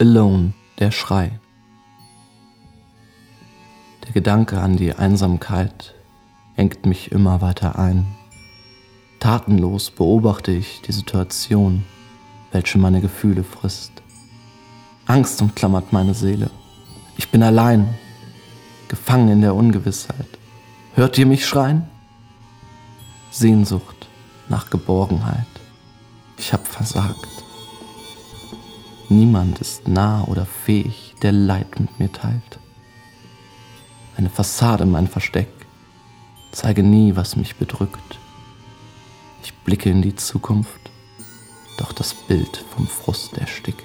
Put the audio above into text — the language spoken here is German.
Alone, der Schrei. Der Gedanke an die Einsamkeit engt mich immer weiter ein. Tatenlos beobachte ich die Situation, welche meine Gefühle frisst. Angst umklammert meine Seele. Ich bin allein, gefangen in der Ungewissheit. Hört ihr mich schreien? Sehnsucht nach Geborgenheit. Ich hab versagt. Niemand ist nah oder fähig, der Leid mit mir teilt. Eine Fassade mein Versteck, zeige nie, was mich bedrückt. Ich blicke in die Zukunft, doch das Bild vom Frust erstickt.